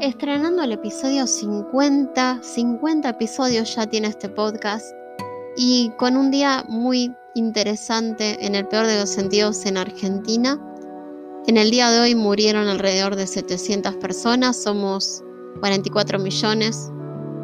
estrenando el episodio 50. 50 episodios ya tiene este podcast. Y con un día muy interesante, en el peor de los sentidos, en Argentina. En el día de hoy murieron alrededor de 700 personas, somos 44 millones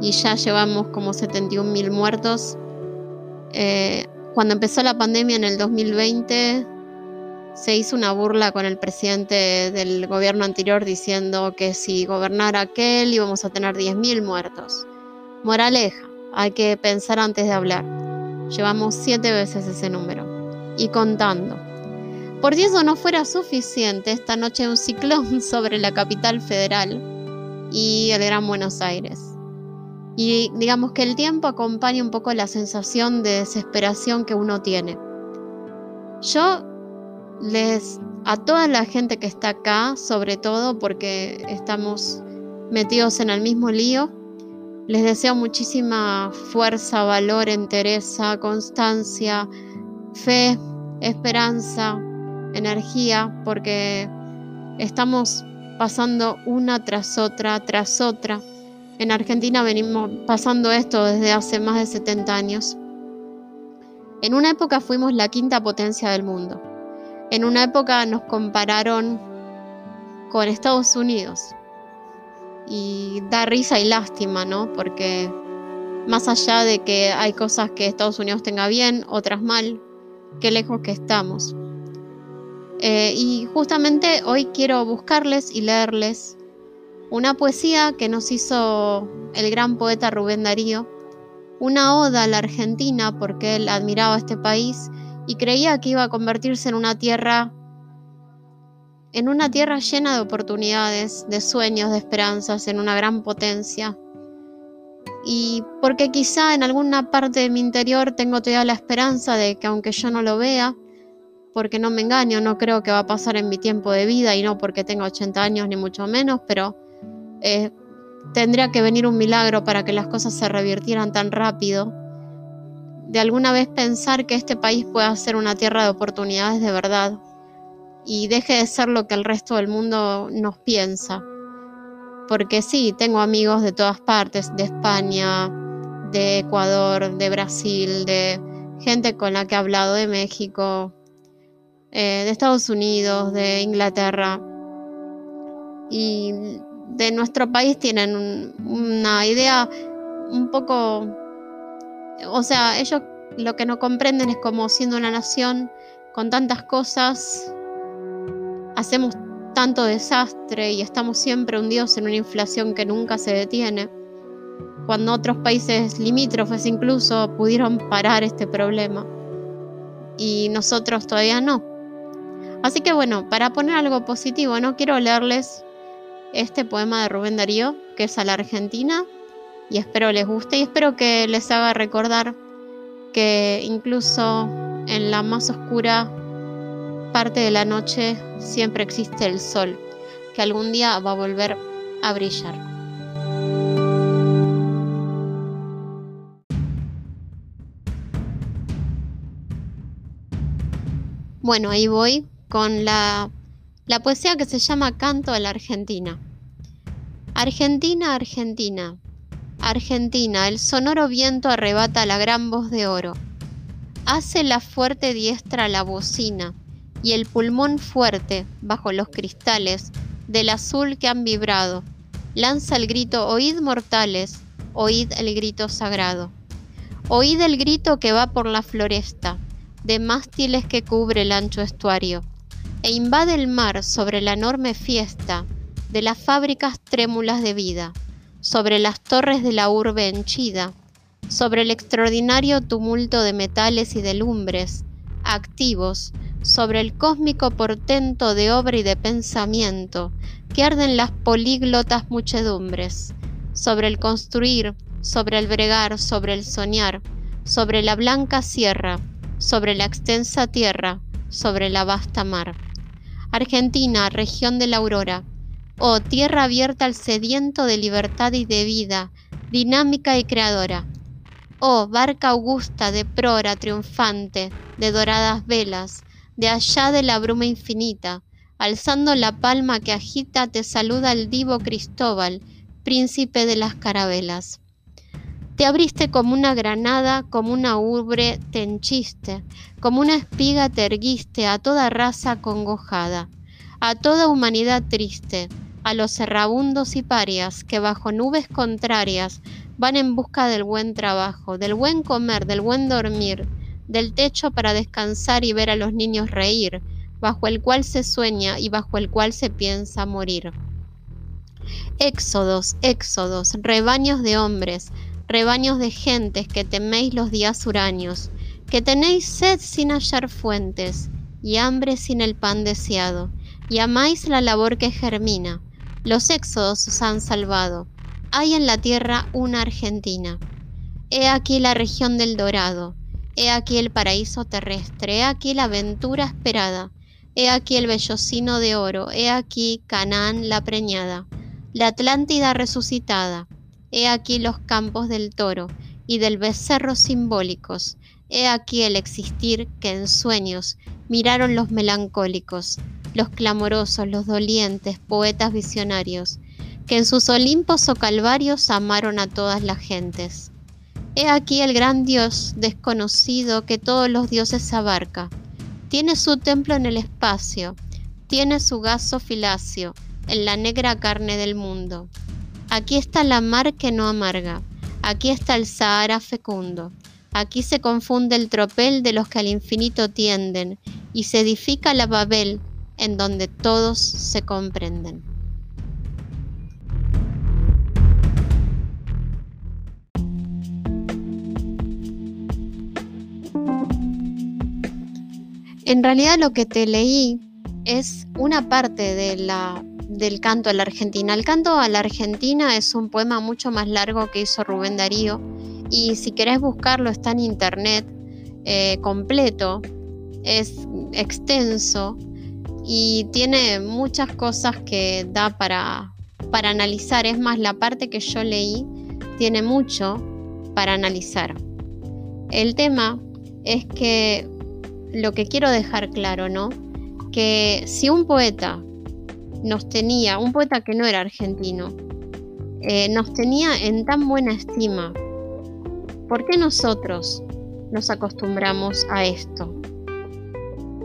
y ya llevamos como 71 mil muertos. Eh, cuando empezó la pandemia en el 2020, se hizo una burla con el presidente del gobierno anterior diciendo que si gobernara aquel íbamos a tener 10.000 muertos. Moraleja, hay que pensar antes de hablar. Llevamos siete veces ese número. Y contando. Por si eso no fuera suficiente, esta noche un ciclón sobre la capital federal y el Gran Buenos Aires. Y digamos que el tiempo acompaña un poco la sensación de desesperación que uno tiene. Yo les a toda la gente que está acá, sobre todo porque estamos metidos en el mismo lío, les deseo muchísima fuerza, valor, entereza, constancia, fe, esperanza, energía, porque estamos pasando una tras otra, tras otra. En Argentina venimos pasando esto desde hace más de 70 años. En una época fuimos la quinta potencia del mundo. En una época nos compararon con Estados Unidos. Y da risa y lástima, ¿no? Porque más allá de que hay cosas que Estados Unidos tenga bien, otras mal, qué lejos que estamos. Eh, y justamente hoy quiero buscarles y leerles una poesía que nos hizo el gran poeta Rubén Darío, una oda a la Argentina porque él admiraba este país y creía que iba a convertirse en una tierra en una tierra llena de oportunidades, de sueños, de esperanzas, en una gran potencia. Y porque quizá en alguna parte de mi interior tengo todavía la esperanza de que aunque yo no lo vea, porque no me engaño, no creo que va a pasar en mi tiempo de vida y no porque tenga 80 años ni mucho menos, pero eh, tendría que venir un milagro para que las cosas se revirtieran tan rápido de alguna vez pensar que este país pueda ser una tierra de oportunidades de verdad y deje de ser lo que el resto del mundo nos piensa. Porque sí, tengo amigos de todas partes, de España, de Ecuador, de Brasil, de gente con la que he hablado de México, eh, de Estados Unidos, de Inglaterra. Y de nuestro país tienen una idea un poco o sea, ellos lo que no comprenden es como siendo una nación con tantas cosas, hacemos tanto desastre y estamos siempre hundidos en una inflación que nunca se detiene, cuando otros países limítrofes incluso pudieron parar este problema. Y nosotros todavía no. Así que bueno, para poner algo positivo, no quiero leerles este poema de Rubén Darío, que es a la Argentina, y espero les guste y espero que les haga recordar que incluso en la más oscura parte de la noche siempre existe el sol, que algún día va a volver a brillar. Bueno, ahí voy con la, la poesía que se llama Canto a la Argentina. Argentina, Argentina, Argentina, el sonoro viento arrebata la gran voz de oro. Hace la fuerte diestra la bocina y el pulmón fuerte, bajo los cristales, del azul que han vibrado, lanza el grito, oíd mortales, oíd el grito sagrado. Oíd el grito que va por la floresta, de mástiles que cubre el ancho estuario, e invade el mar sobre la enorme fiesta de las fábricas trémulas de vida sobre las torres de la urbe henchida, sobre el extraordinario tumulto de metales y de lumbres, activos, sobre el cósmico portento de obra y de pensamiento, que arden las políglotas muchedumbres, sobre el construir, sobre el bregar, sobre el soñar, sobre la blanca sierra, sobre la extensa tierra, sobre la vasta mar. Argentina, región de la aurora, Oh tierra abierta al sediento de libertad y de vida, dinámica y creadora. Oh barca augusta de prora triunfante, de doradas velas, de allá de la bruma infinita, Alzando la palma que agita, te saluda el divo Cristóbal, príncipe de las carabelas. Te abriste como una granada, como una ubre te henchiste, como una espiga te erguiste a toda raza congojada, a toda humanidad triste, a los errabundos y parias que bajo nubes contrarias van en busca del buen trabajo, del buen comer, del buen dormir, del techo para descansar y ver a los niños reír, bajo el cual se sueña y bajo el cual se piensa morir. Éxodos, éxodos, rebaños de hombres, rebaños de gentes que teméis los días huraños, que tenéis sed sin hallar fuentes, y hambre sin el pan deseado, y amáis la labor que germina. Los éxodos os han salvado. Hay en la tierra una Argentina. He aquí la región del Dorado, He aquí el paraíso terrestre, he aquí la aventura esperada, he aquí el vellocino de oro, he aquí Canaán la preñada, la Atlántida resucitada, he aquí los campos del toro y del becerro simbólicos, he aquí el existir que en sueños miraron los melancólicos, los clamorosos, los dolientes, poetas visionarios, que en sus olimpos o calvarios amaron a todas las gentes. He aquí el gran Dios desconocido que todos los dioses abarca. Tiene su templo en el espacio, tiene su gaso filacio en la negra carne del mundo. Aquí está la mar que no amarga, aquí está el Sahara fecundo, aquí se confunde el tropel de los que al infinito tienden y se edifica la Babel en donde todos se comprenden. En realidad lo que te leí es una parte de la, del canto a la Argentina. El canto a la Argentina es un poema mucho más largo que hizo Rubén Darío y si querés buscarlo está en internet eh, completo, es extenso y tiene muchas cosas que da para, para analizar. Es más, la parte que yo leí tiene mucho para analizar. El tema es que lo que quiero dejar claro, ¿no? Que si un poeta nos tenía, un poeta que no era argentino, eh, nos tenía en tan buena estima, ¿por qué nosotros nos acostumbramos a esto?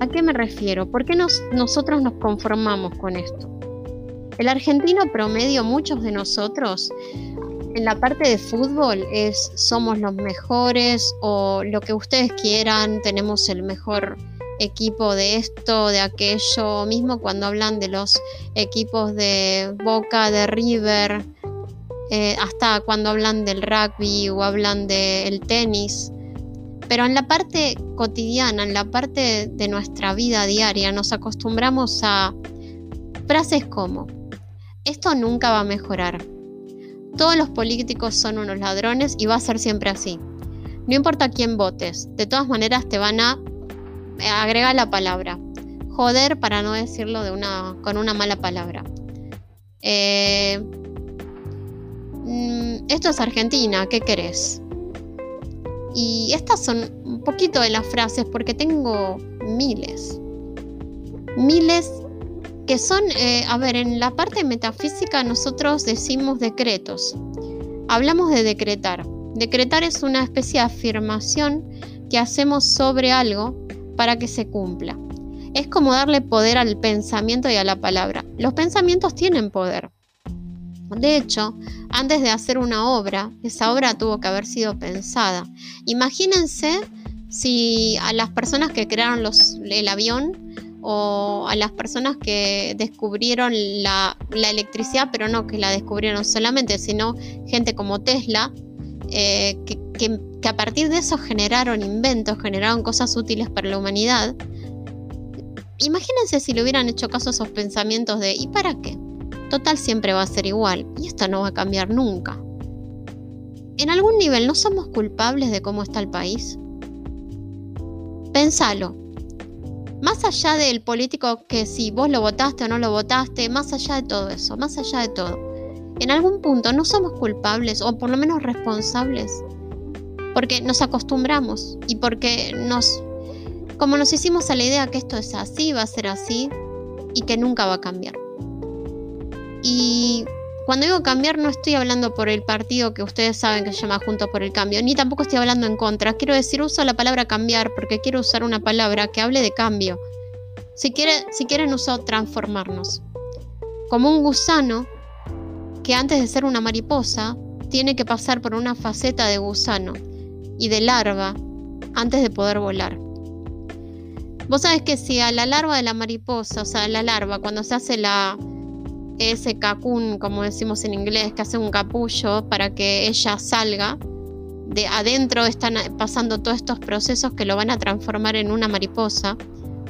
¿A qué me refiero? ¿Por qué nosotros nos conformamos con esto? El argentino promedio, muchos de nosotros, en la parte de fútbol es somos los mejores o lo que ustedes quieran, tenemos el mejor equipo de esto, de aquello, mismo cuando hablan de los equipos de Boca, de River, eh, hasta cuando hablan del rugby o hablan del tenis. Pero en la parte cotidiana, en la parte de nuestra vida diaria, nos acostumbramos a frases como, esto nunca va a mejorar, todos los políticos son unos ladrones y va a ser siempre así. No importa quién votes, de todas maneras te van a agregar la palabra. Joder para no decirlo con una mala palabra. Eh, mm, esto es Argentina, ¿qué querés? Y estas son un poquito de las frases porque tengo miles. Miles que son, eh, a ver, en la parte metafísica nosotros decimos decretos. Hablamos de decretar. Decretar es una especie de afirmación que hacemos sobre algo para que se cumpla. Es como darle poder al pensamiento y a la palabra. Los pensamientos tienen poder. De hecho, antes de hacer una obra, esa obra tuvo que haber sido pensada. Imagínense si a las personas que crearon el avión o a las personas que descubrieron la, electricidad, pero no que la descubrieron solamente, sino gente como Tesla, eh, que, que, a partir de eso generaron inventos, generaron cosas útiles para la humanidad. Imagínense si le hubieran hecho caso a esos pensamientos de ¿y para qué? Total siempre va a ser igual y esto no va a cambiar nunca. En algún nivel no somos culpables de cómo está el país. Pensalo, más allá del político que si vos lo votaste o no lo votaste, más allá de todo eso, más allá de todo, en algún punto no somos culpables o por lo menos responsables, porque nos acostumbramos y porque nos, como nos hicimos a la idea que esto es así, va a ser así, y que nunca va a cambiar. Y cuando digo cambiar no estoy hablando por el partido que ustedes saben que se llama Juntos por el Cambio, ni tampoco estoy hablando en contra. Quiero decir, uso la palabra cambiar porque quiero usar una palabra que hable de cambio. Si, si quieren uso transformarnos. Como un gusano que antes de ser una mariposa tiene que pasar por una faceta de gusano y de larva antes de poder volar. Vos sabés que si a la larva de la mariposa, o sea, la larva, cuando se hace la, ese cacún, como decimos en inglés, que hace un capullo para que ella salga, de adentro están pasando todos estos procesos que lo van a transformar en una mariposa,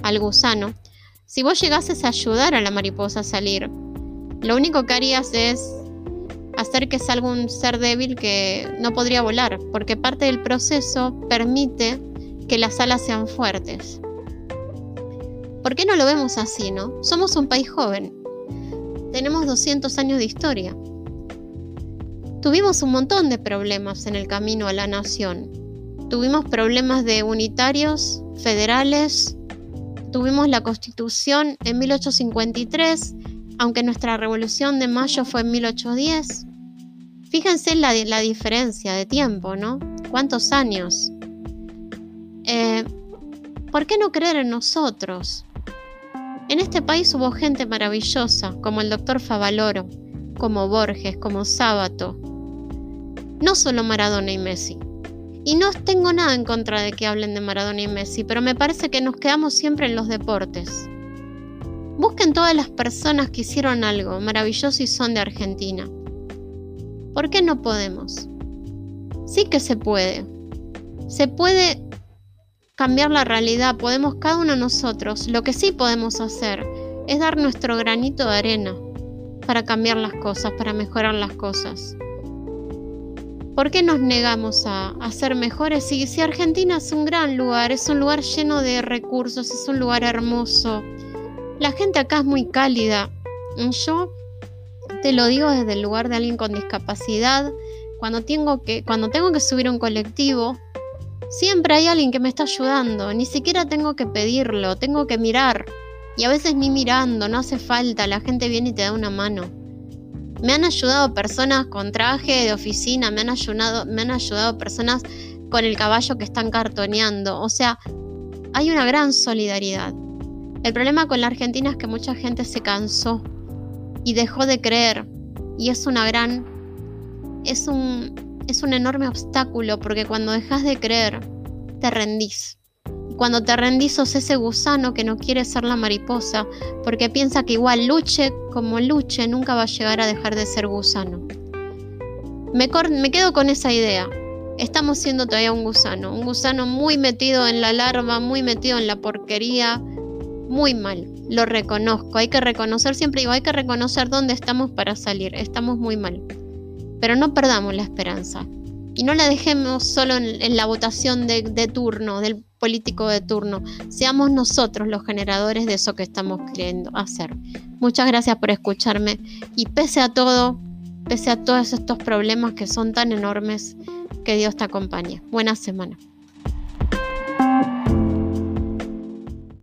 al gusano. Si vos llegases a ayudar a la mariposa a salir, lo único que harías es hacer que salga un ser débil que no podría volar, porque parte del proceso permite que las alas sean fuertes. ¿Por qué no lo vemos así, no? Somos un país joven. Tenemos 200 años de historia. Tuvimos un montón de problemas en el camino a la nación. Tuvimos problemas de unitarios, federales. Tuvimos la constitución en 1853 aunque nuestra revolución de mayo fue en 1810. Fíjense la, la diferencia de tiempo, ¿no? ¿Cuántos años? Eh, ¿Por qué no creer en nosotros? En este país hubo gente maravillosa, como el doctor Favaloro, como Borges, como Sábato. No solo Maradona y Messi. Y no tengo nada en contra de que hablen de Maradona y Messi, pero me parece que nos quedamos siempre en los deportes. Busquen todas las personas que hicieron algo maravilloso y son de Argentina. ¿Por qué no podemos? Sí que se puede. Se puede cambiar la realidad, podemos cada uno de nosotros. Lo que sí podemos hacer es dar nuestro granito de arena para cambiar las cosas, para mejorar las cosas. ¿Por qué nos negamos a, a ser mejores? Si, Argentina es un gran lugar, es un lugar lleno de recursos, es un lugar hermoso, la gente acá es muy cálida. Yo te lo digo desde el lugar de alguien con discapacidad. Cuando tengo que, cuando tengo que subir un colectivo, siempre hay alguien que me está ayudando. Ni siquiera tengo que pedirlo, tengo que mirar. Y a veces ni mirando, no hace falta, la gente viene y te da una mano. Me han ayudado personas con traje de oficina, me han ayudado, me han ayudado personas con el caballo que están cartoneando. O sea, hay una gran solidaridad. El problema con la Argentina es que mucha gente se cansó y dejó de creer. Y es una gran. Es un, es un enorme obstáculo porque cuando dejas de creer, te rendís. cuando te rendís sos ese gusano que no quiere ser la mariposa porque piensa que igual luche como luche, nunca va a llegar a dejar de ser gusano. Me, quedo con esa idea. Estamos siendo todavía un gusano, un gusano muy metido en la larva, muy metido en la porquería, muy mal, lo reconozco, hay que reconocer, siempre digo, hay que reconocer dónde estamos para salir, estamos muy mal. Pero no perdamos la esperanza y no la dejemos solo en, la votación de, de, turno, del político de turno. Seamos nosotros los generadores de eso que estamos queriendo hacer. Muchas gracias por escucharme y pese a todo, pese a todos estos problemas que son tan enormes, que Dios te acompañe. Buena semana.